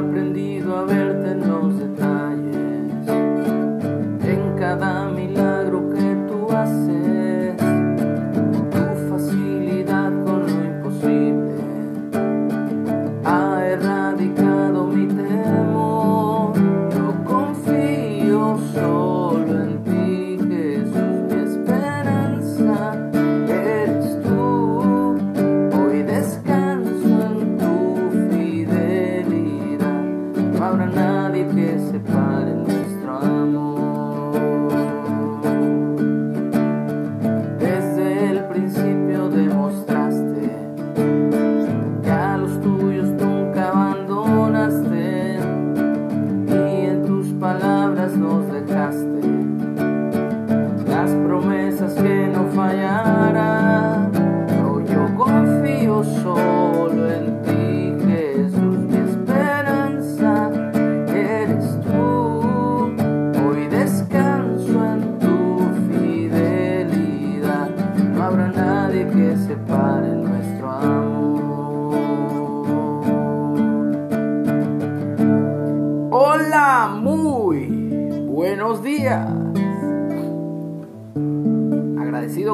aprendido a verte en los detalles,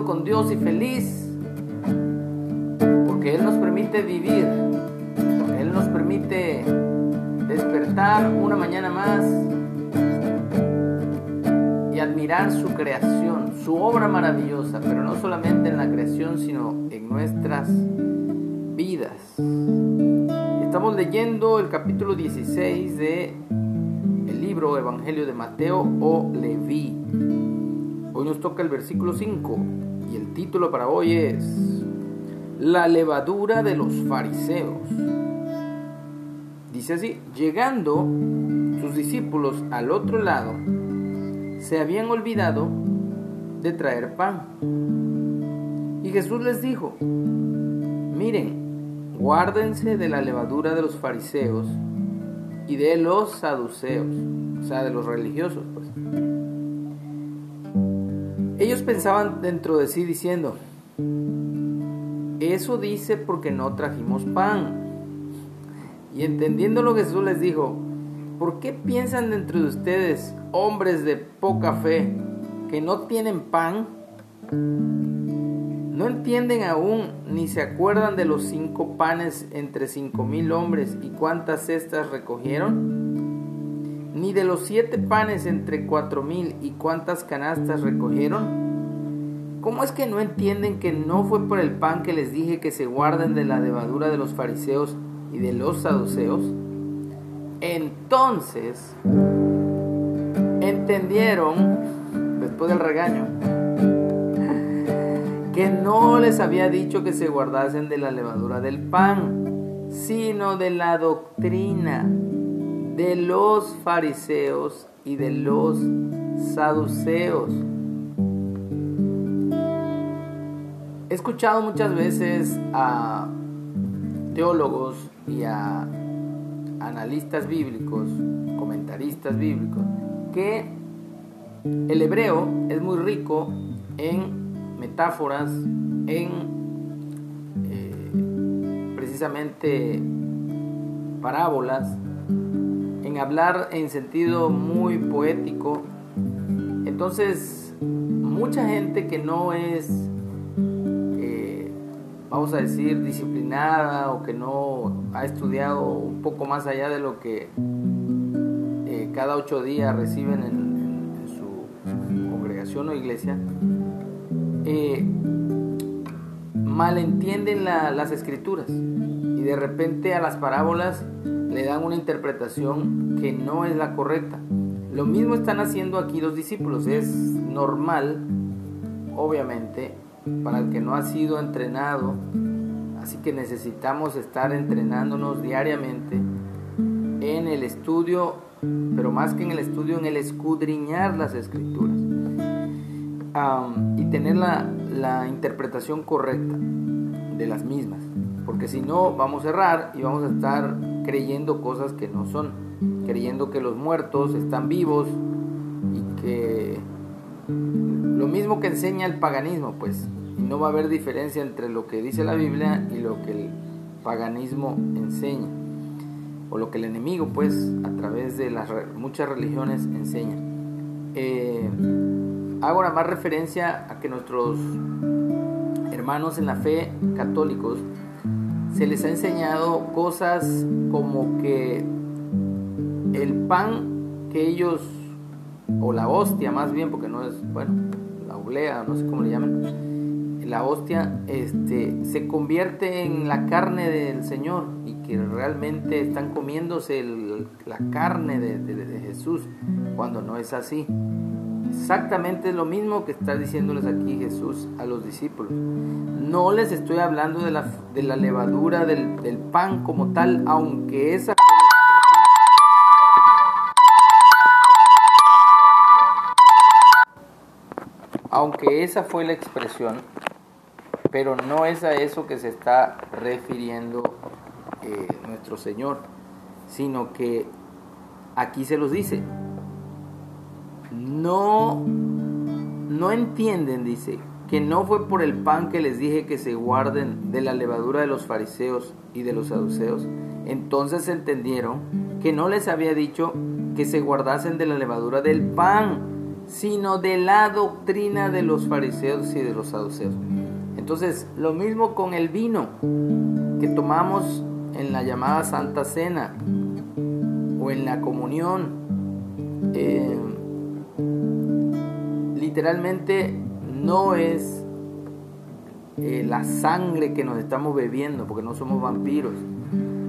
Con Dios y feliz porque Él nos permite vivir, Él nos permite despertar una mañana más y admirar su creación, su obra maravillosa, pero no solamente en la creación, sino en nuestras vidas. Estamos leyendo el capítulo 16 de el libro Evangelio de Mateo o Leví. Hoy nos toca el versículo 5 y el título para hoy es La levadura de los fariseos. Dice así, llegando sus discípulos al otro lado, se habían olvidado de traer pan. Y Jesús les dijo, miren, guárdense de la levadura de los fariseos y de los saduceos, o sea, de los religiosos, pues. Ellos pensaban dentro de sí diciendo, eso dice porque no trajimos pan. Y entendiéndolo Jesús les dijo, ¿por qué piensan dentro de ustedes, hombres de poca fe, que no tienen pan? ¿No entienden aún ni se acuerdan de los cinco panes entre cinco mil hombres y cuántas cestas recogieron? ¿Ni de los siete panes entre cuatro mil y cuántas canastas recogieron? ¿Cómo es que no entienden que no fue por el pan que les dije que se guarden de la levadura de los fariseos y de los saduceos? Entonces entendieron, después del regaño, que no les había dicho que se guardasen de la levadura del pan, sino de la doctrina de los fariseos y de los saduceos. He escuchado muchas veces a teólogos y a analistas bíblicos, comentaristas bíblicos, que el hebreo es muy rico en metáforas, en eh, precisamente parábolas, hablar en sentido muy poético. Entonces, mucha gente que no es vamos a decir, disciplinada o que no ha estudiado un poco más allá de lo que eh, cada ocho días reciben en, su congregación o iglesia, eh, malentienden la, las escrituras y de repente a las parábolas le dan una interpretación que no es la correcta. Lo mismo están haciendo aquí los discípulos, es normal, obviamente, para el que no ha sido entrenado. Así que necesitamos estar entrenándonos diariamente en el estudio, pero más que en el estudio, en el escudriñar las escrituras y tener la interpretación correcta de las mismas. Porque si no, vamos a errar y vamos a estar creyendo cosas que no son, creyendo que los muertos están vivos y que lo mismo que enseña el paganismo, pues no va a haber diferencia entre lo que dice la Biblia y lo que el paganismo enseña. o lo que el enemigo pues a través de las muchas religiones enseña. Eh, hago nada más referencia a que nuestros hermanos en la fe católicos se les ha enseñado cosas como que el pan que ellos, o la hostia más bien, porque no es, bueno, la oblea, no sé cómo le llaman, la hostia este, se convierte en la carne del Señor y que realmente están comiéndose la carne de Jesús cuando no es así. Exactamente lo mismo que está diciéndoles aquí Jesús a los discípulos. No les estoy hablando de la, de la levadura del, del pan como tal, aunque esa... Aunque esa fue la expresión, pero no es a eso que se está refiriendo eh, nuestro Señor, sino que aquí se los dice, no, no entienden, dice, que no fue por el pan que les dije que se guarden de la levadura de los fariseos y de los saduceos. Entonces entendieron que no les había dicho que se guardasen de la levadura del pan, sino de la doctrina de los fariseos y de los saduceos. Entonces, lo mismo con el vino que tomamos en la llamada Santa Cena o en la comunión. Eh, literalmente no es eh, la sangre que nos estamos bebiendo, porque no somos vampiros,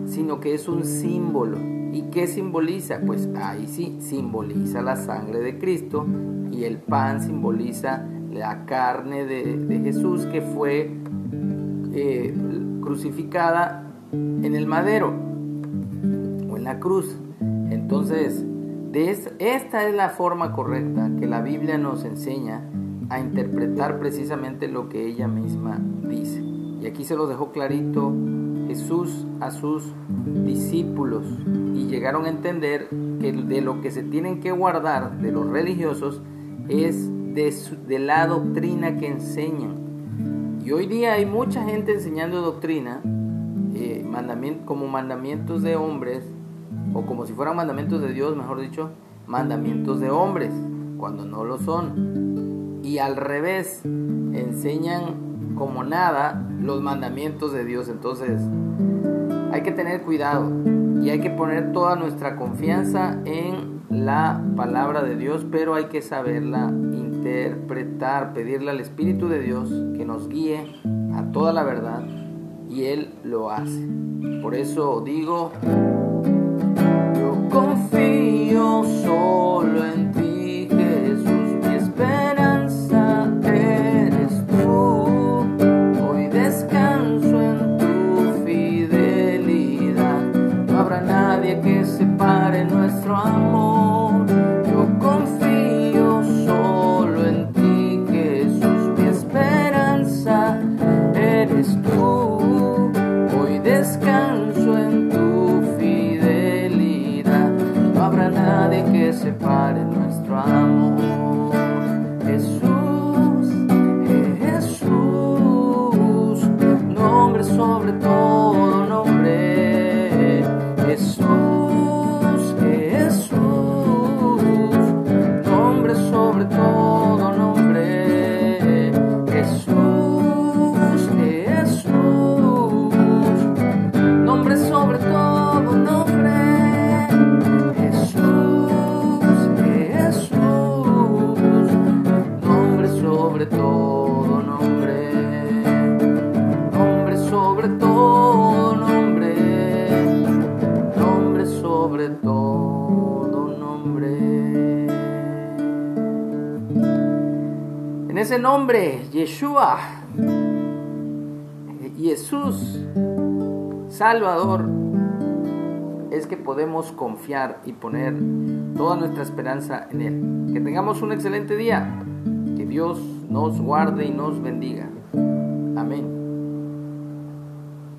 sino que es un símbolo. ¿Y qué simboliza? Pues ahí sí, simboliza la sangre de Cristo y el pan simboliza la carne de, Jesús que fue eh, crucificada en el madero o en la cruz. Entonces, esta es la forma correcta que la Biblia nos enseña a interpretar precisamente lo que ella misma dice. Y aquí se lo dejó clarito Jesús a sus discípulos y llegaron a entender que de lo que se tienen que guardar de los religiosos es de, la doctrina que enseñan. Y hoy día hay mucha gente enseñando doctrina eh, como mandamientos de hombres o como si fueran mandamientos de Dios, mejor dicho, mandamientos de hombres, cuando no lo son. Y al revés, enseñan como nada los mandamientos de Dios. Entonces, hay que tener cuidado y hay que poner toda nuestra confianza en la palabra de Dios, pero hay que saberla interpretar, pedirle al Espíritu de Dios que nos guíe a toda la verdad y Él lo hace. Por eso digo, confío solo en ti, Jesús, mi esperanza eres tú. Hoy descanso en tu fidelidad, no habrá nadie que separe nuestro amor. Separe nuestro amor. Nombre, Yeshua, Jesús, Salvador, es que podemos confiar y poner toda nuestra esperanza en Él. Que tengamos un excelente día. Que Dios nos guarde y nos bendiga. Amén.